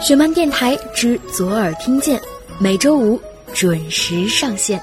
雪漫电台之左耳听见，每周五准时上线。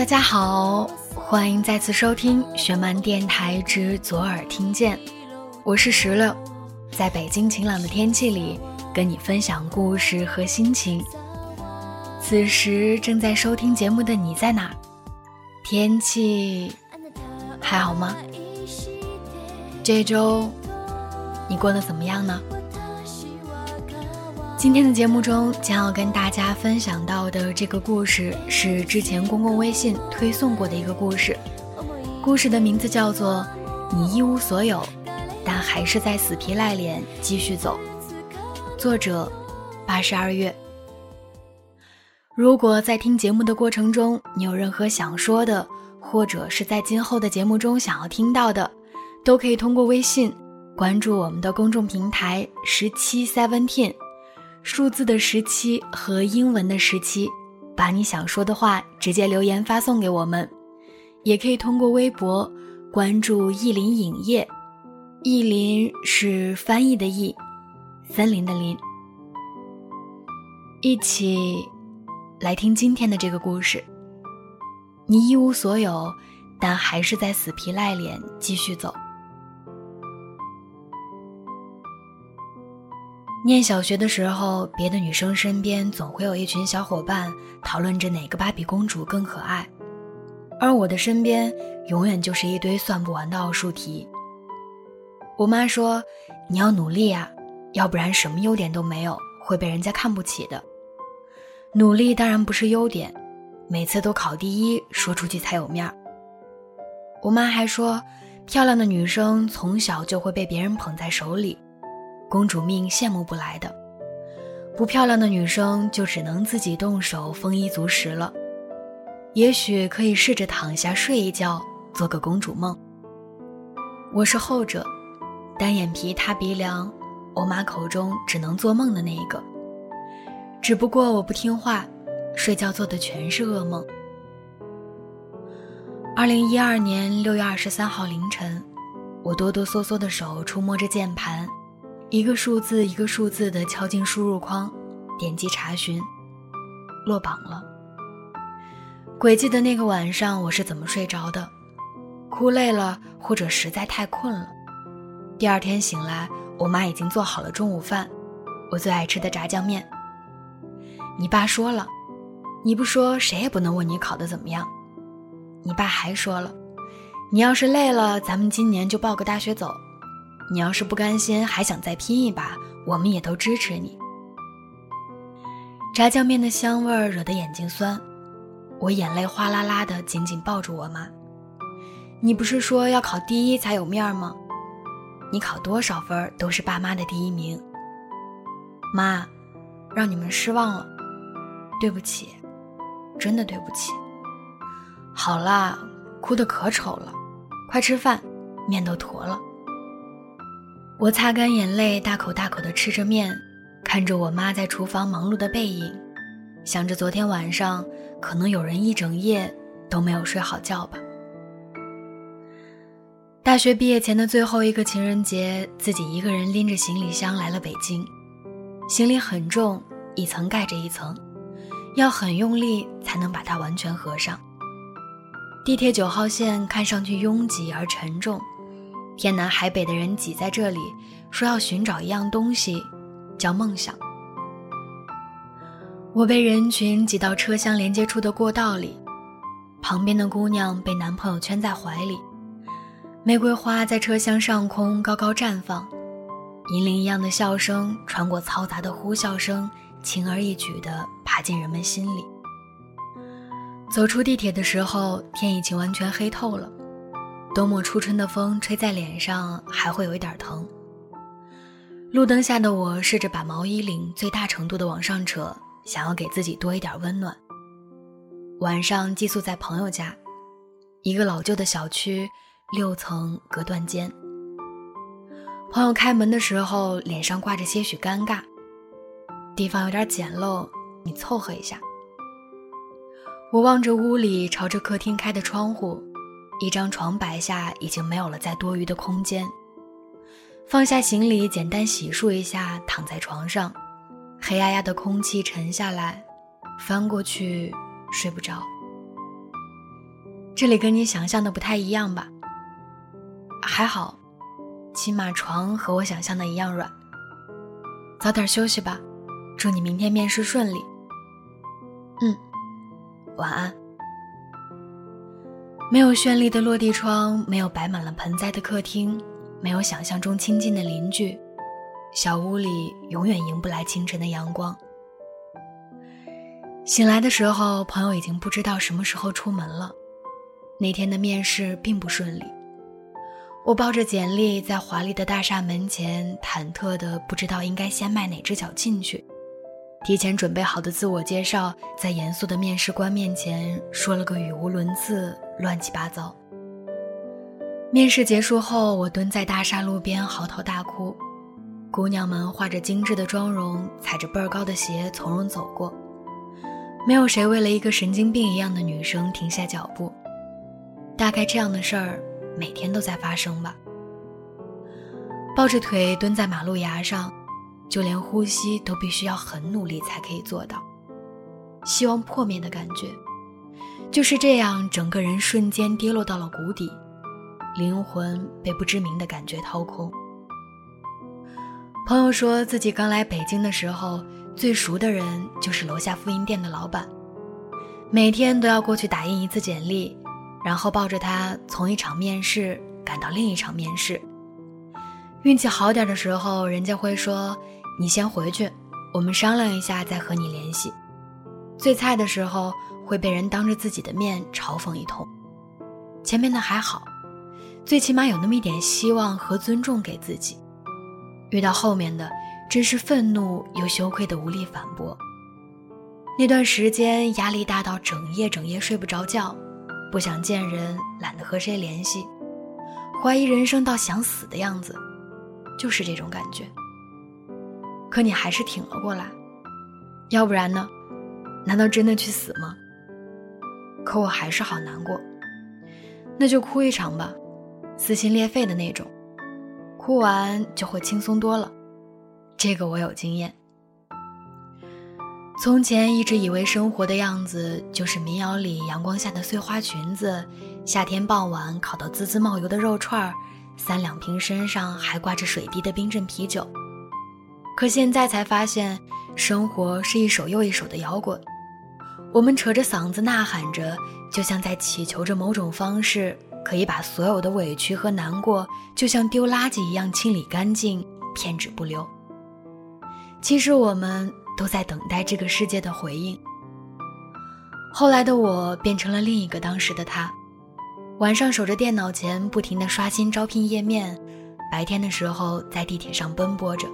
大家好，欢迎再次收听玄曼电台之左耳听见，我是石榴，在北京晴朗的天气里跟你分享故事和心情。此时正在收听节目的你在哪？天气还好吗？这周你过得怎么样呢？今天的节目中将要跟大家分享到的这个故事是之前公共微信推送过的一个故事，故事的名字叫做《你一无所有，但还是在死皮赖脸继续走》，作者八十二月。如果在听节目的过程中你有任何想说的，或者是在今后的节目中想要听到的，都可以通过微信关注我们的公众平台十七 seventeen。数字的十七和英文的十七，把你想说的话直接留言发送给我们，也可以通过微博关注意林影业，意林是翻译的意，森林的林。一起来听今天的这个故事。你一无所有，但还是在死皮赖脸继续走。念小学的时候，别的女生身边总会有一群小伙伴讨论着哪个芭比公主更可爱，而我的身边永远就是一堆算不完的奥数题。我妈说：“你要努力啊，要不然什么优点都没有，会被人家看不起的。”努力当然不是优点，每次都考第一，说出去才有面儿。我妈还说：“漂亮的女生从小就会被别人捧在手里。”公主命羡慕不来的，不漂亮的女生就只能自己动手丰衣足食了。也许可以试着躺下睡一觉，做个公主梦。我是后者，单眼皮塌鼻梁，我妈口中只能做梦的那一个。只不过我不听话，睡觉做的全是噩梦。二零一二年六月二十三号凌晨，我哆哆嗦嗦的手触摸着键盘。一个数字一个数字的敲进输入框，点击查询，落榜了。鬼记得那个晚上我是怎么睡着的，哭累了或者实在太困了。第二天醒来，我妈已经做好了中午饭，我最爱吃的炸酱面。你爸说了，你不说谁也不能问你考得怎么样。你爸还说了，你要是累了，咱们今年就报个大学走。你要是不甘心，还想再拼一把，我们也都支持你。炸酱面的香味儿惹得眼睛酸，我眼泪哗啦啦的紧紧抱住我妈。你不是说要考第一才有面儿吗？你考多少分都是爸妈的第一名。妈，让你们失望了，对不起，真的对不起。好啦，哭得可丑了，快吃饭，面都坨了。我擦干眼泪，大口大口地吃着面，看着我妈在厨房忙碌的背影，想着昨天晚上可能有人一整夜都没有睡好觉吧。大学毕业前的最后一个情人节，自己一个人拎着行李箱来了北京，行李很重，一层盖着一层，要很用力才能把它完全合上。地铁九号线看上去拥挤而沉重。天南海北的人挤在这里，说要寻找一样东西，叫梦想。我被人群挤到车厢连接处的过道里，旁边的姑娘被男朋友圈在怀里，玫瑰花在车厢上空高高绽放，银铃一样的笑声穿过嘈杂的呼啸声，轻而易举地爬进人们心里。走出地铁的时候，天已经完全黑透了，冬末初春的风吹在脸上还会有一点疼。路灯下的我试着把毛衣领最大程度的往上扯，想要给自己多一点温暖。晚上寄宿在朋友家，一个老旧的小区，六层隔断间。朋友开门的时候，脸上挂着些许尴尬，地方有点简陋，你凑合一下。我望着屋里朝着客厅开的窗户，一张床摆下已经没有了再多余的空间。放下行李，简单洗漱一下，躺在床上，黑压压的空气沉下来，翻过去睡不着。这里跟你想象的不太一样吧？还好，起码床和我想象的一样软。早点休息吧，祝你明天面试顺利。嗯，晚安。没有绚丽的落地窗，没有摆满了盆栽的客厅。没有想象中亲近的邻居，小屋里永远迎不来清晨的阳光。醒来的时候，朋友已经不知道什么时候出门了。那天的面试并不顺利，我抱着简历在华丽的大厦门前，忐忑的不知道应该先迈哪只脚进去。提前准备好的自我介绍，在严肃的面试官面前说了个语无伦次，乱七八糟。面试结束后，我蹲在大厦路边嚎啕大哭。姑娘们化着精致的妆容，踩着倍儿高的鞋从容走过，没有谁为了一个神经病一样的女生停下脚步。大概这样的事儿每天都在发生吧。抱着腿蹲在马路牙上，就连呼吸都必须要很努力才可以做到。希望破灭的感觉，就是这样，整个人瞬间跌落到了谷底。灵魂被不知名的感觉掏空。朋友说自己刚来北京的时候，最熟的人就是楼下复印店的老板，每天都要过去打印一次简历，然后抱着他从一场面试赶到另一场面试。运气好点的时候，人家会说：“你先回去，我们商量一下再和你联系。”最菜的时候，会被人当着自己的面嘲讽一通。前面的还好。最起码有那么一点希望和尊重给自己，遇到后面的真是愤怒又羞愧的无力反驳。那段时间压力大到整夜整夜睡不着觉，不想见人，懒得和谁联系，怀疑人生到想死的样子，就是这种感觉。可你还是挺了过来，要不然呢？难道真的去死吗？可我还是好难过，那就哭一场吧。撕心裂肺的那种，哭完就会轻松多了。这个我有经验。从前一直以为生活的样子就是民谣里阳光下的碎花裙子，夏天傍晚烤到滋滋冒油的肉串儿，三两瓶身上还挂着水滴的冰镇啤酒。可现在才发现，生活是一首又一首的摇滚。我们扯着嗓子呐喊着，就像在祈求着某种方式。可以把所有的委屈和难过，就像丢垃圾一样清理干净，片纸不留。其实我们都在等待这个世界的回应。后来的我变成了另一个当时的他，晚上守着电脑前不停地刷新招聘页面，白天的时候在地铁上奔波着，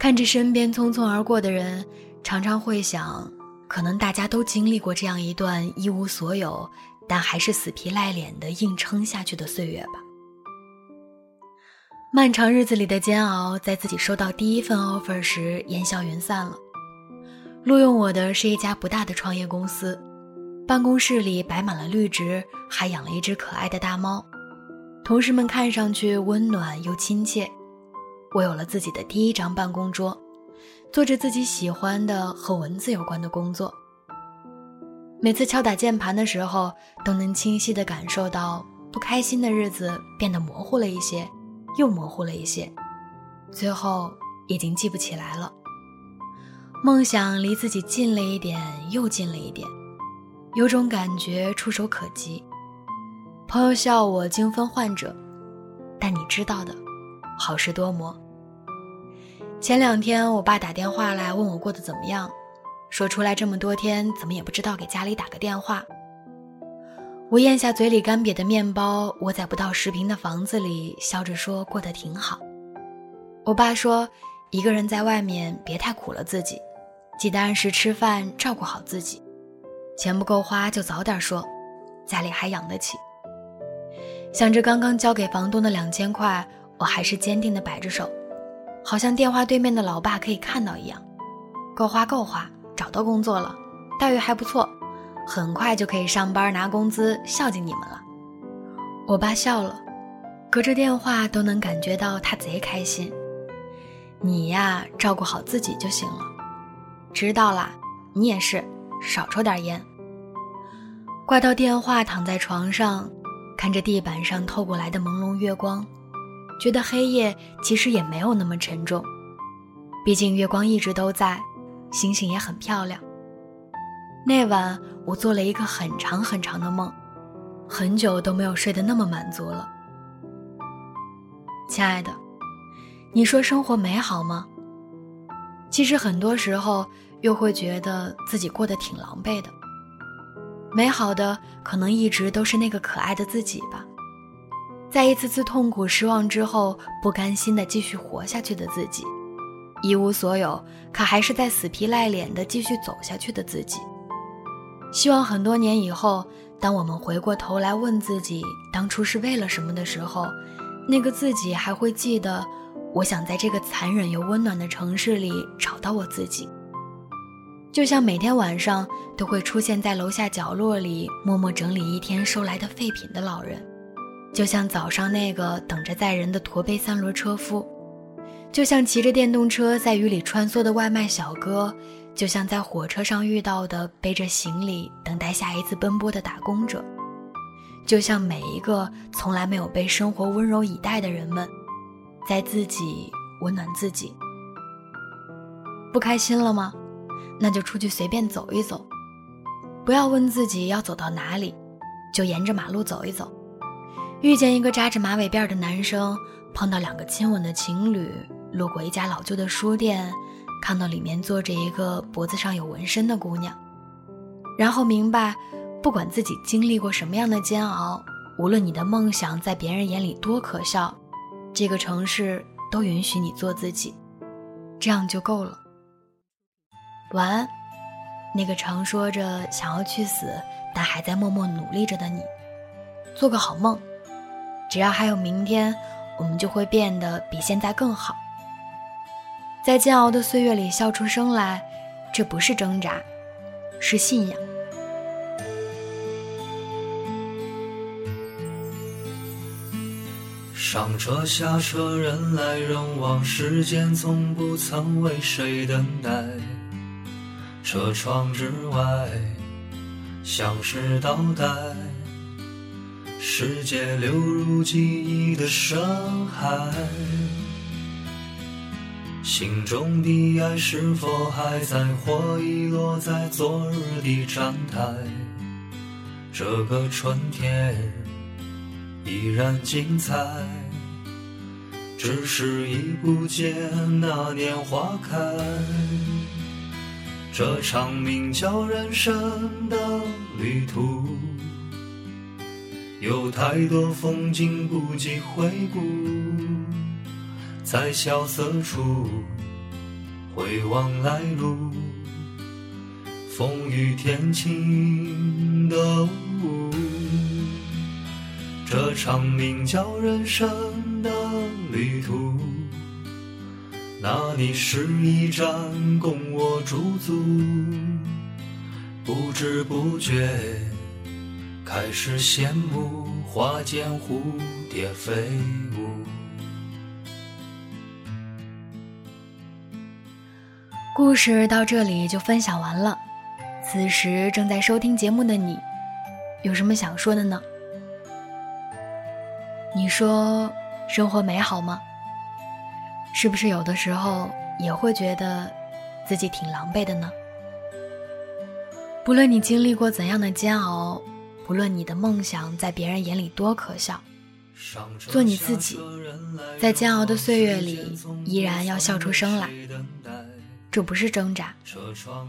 看着身边匆匆而过的人，常常会想，可能大家都经历过这样一段一无所有。但还是死皮赖脸的硬撑下去的岁月吧。漫长日子里的煎熬，在自己收到第一份 offer 时烟消云散了。录用我的是一家不大的创业公司，办公室里摆满了绿植，还养了一只可爱的大猫，同事们看上去温暖又亲切。我有了自己的第一张办公桌，做着自己喜欢的和文字有关的工作。每次敲打键盘的时候，都能清晰地感受到不开心的日子变得模糊了一些，又模糊了一些，最后已经记不起来了。梦想离自己近了一点，又近了一点，有种感觉触手可及。朋友笑我精分患者，但你知道的，好事多磨，前两天我爸打电话来问我过得怎么样，说出来这么多天怎么也不知道给家里打个电话。我咽下嘴里干瘪的面包，窝在不到十平的房子里，笑着说过得挺好。我爸说，一个人在外面别太苦了自己，记得按时吃饭，照顾好自己。钱不够花就早点说，家里还养得起。想着刚刚交给房东的两千块，我还是坚定地摆着手。好像电话对面的老爸可以看到一样，够花够花，找到工作了，待遇还不错，很快就可以上班拿工资，孝敬你们了。我爸笑了，隔着电话都能感觉到他贼开心。你呀，照顾好自己就行了。知道啦，你也是，少抽点烟。挂掉电话，躺在床上，看着地板上透过来的朦胧月光。觉得黑夜其实也没有那么沉重，毕竟月光一直都在，星星也很漂亮。那晚我做了一个很长很长的梦，很久都没有睡得那么满足了。亲爱的，你说生活美好吗？其实很多时候又会觉得自己过得挺狼狈的。美好的可能一直都是那个可爱的自己吧。在一次次痛苦、失望之后，不甘心的继续活下去的自己，一无所有，可还是在死皮赖脸的继续走下去的自己。希望很多年以后，当我们回过头来问自己当初是为了什么的时候，那个自己还会记得。我想在这个残忍又温暖的城市里找到我自己，就像每天晚上都会出现在楼下角落里，默默整理一天收来的废品的老人。就像早上那个等着载人的驼背三轮车夫，就像骑着电动车在雨里穿梭的外卖小哥，就像在火车上遇到的背着行李等待下一次奔波的打工者，就像每一个从来没有被生活温柔以待的人们，在自己温暖自己。不开心了吗？那就出去随便走一走，不要问自己要走到哪里，就沿着马路走一走。遇见一个扎着马尾辫的男生，碰到两个亲吻的情侣，路过一家老旧的书店，看到里面坐着一个脖子上有纹身的姑娘，然后明白，不管自己经历过什么样的煎熬，无论你的梦想在别人眼里多可笑，这个城市都允许你做自己，这样就够了。晚安，那个常说着想要去死，但还在默默努力着的你，做个好梦。只要还有明天，我们就会变得比现在更好。在煎熬的岁月里笑出声来，这不是挣扎，是信仰。上车下车，人来人往，时间从不曾为谁等待。车窗之外，像是倒带。世界流入记忆的深海，心中的爱是否还在，或遗落在昨日的站台？这个春天依然精彩，只是已不见那年花开。这场名叫人生的旅途。有太多风景不及回顾，在萧瑟处回望来路，风雨天晴的雾。这场名叫人生的旅途，那里是一站供我驻足，不知不觉。开始羡慕花间蝴蝶飞舞。故事到这里就分享完了。此时正在收听节目的你，有什么想说的呢？你说生活美好吗？是不是有的时候也会觉得自己挺狼狈的呢？不论你经历过怎样的煎熬。无论你的梦想在别人眼里多可笑，做你自己，在煎熬的岁月里依然要笑出声来。这不是挣扎，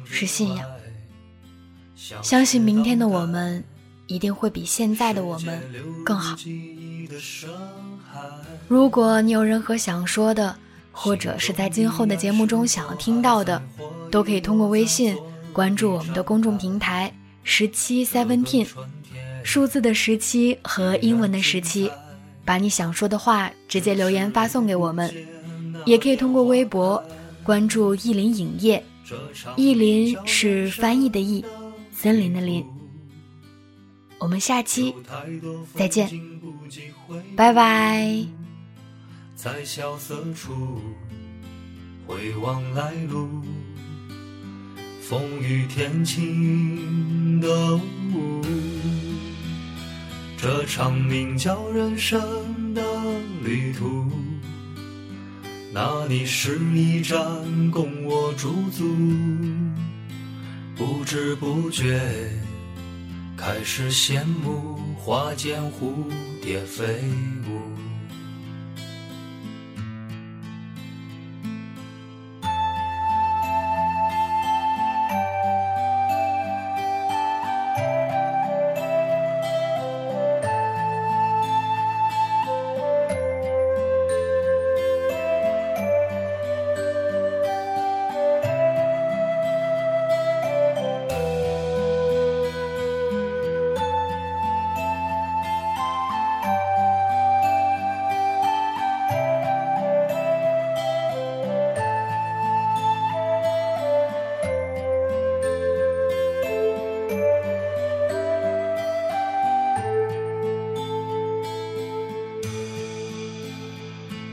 是信仰。相信明天的我们一定会比现在的我们更好。如果你有任何想说的，或者是在今后的节目中想要听到的，都可以通过微信关注我们的公众平台十七 seventeen，数字的十七和英文的十七，把你想说的话直接留言发送给我们，也可以通过微博关注意林影业，意林是翻译的意，森林的林。我们下期再见，拜拜。在萧瑟处回望来路，风雨天晴的雾，这场名叫人生的旅途，那里是一站供我驻足，不知不觉开始羡慕花间蝴蝶飞舞。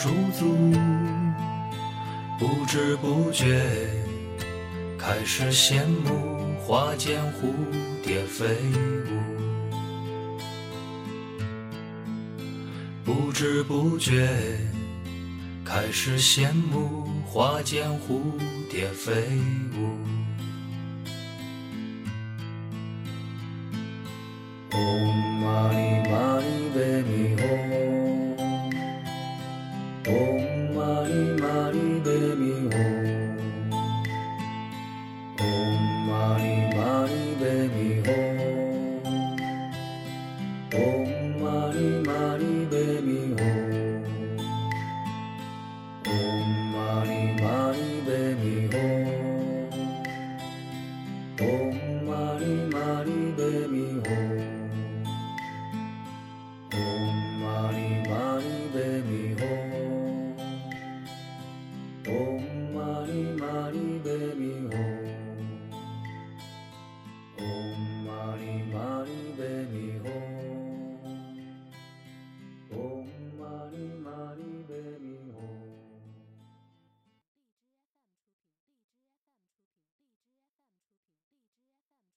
驻足，不知不觉开始羡慕花间蝴蝶飞舞，不知不觉开始羡慕花间蝴蝶飞舞。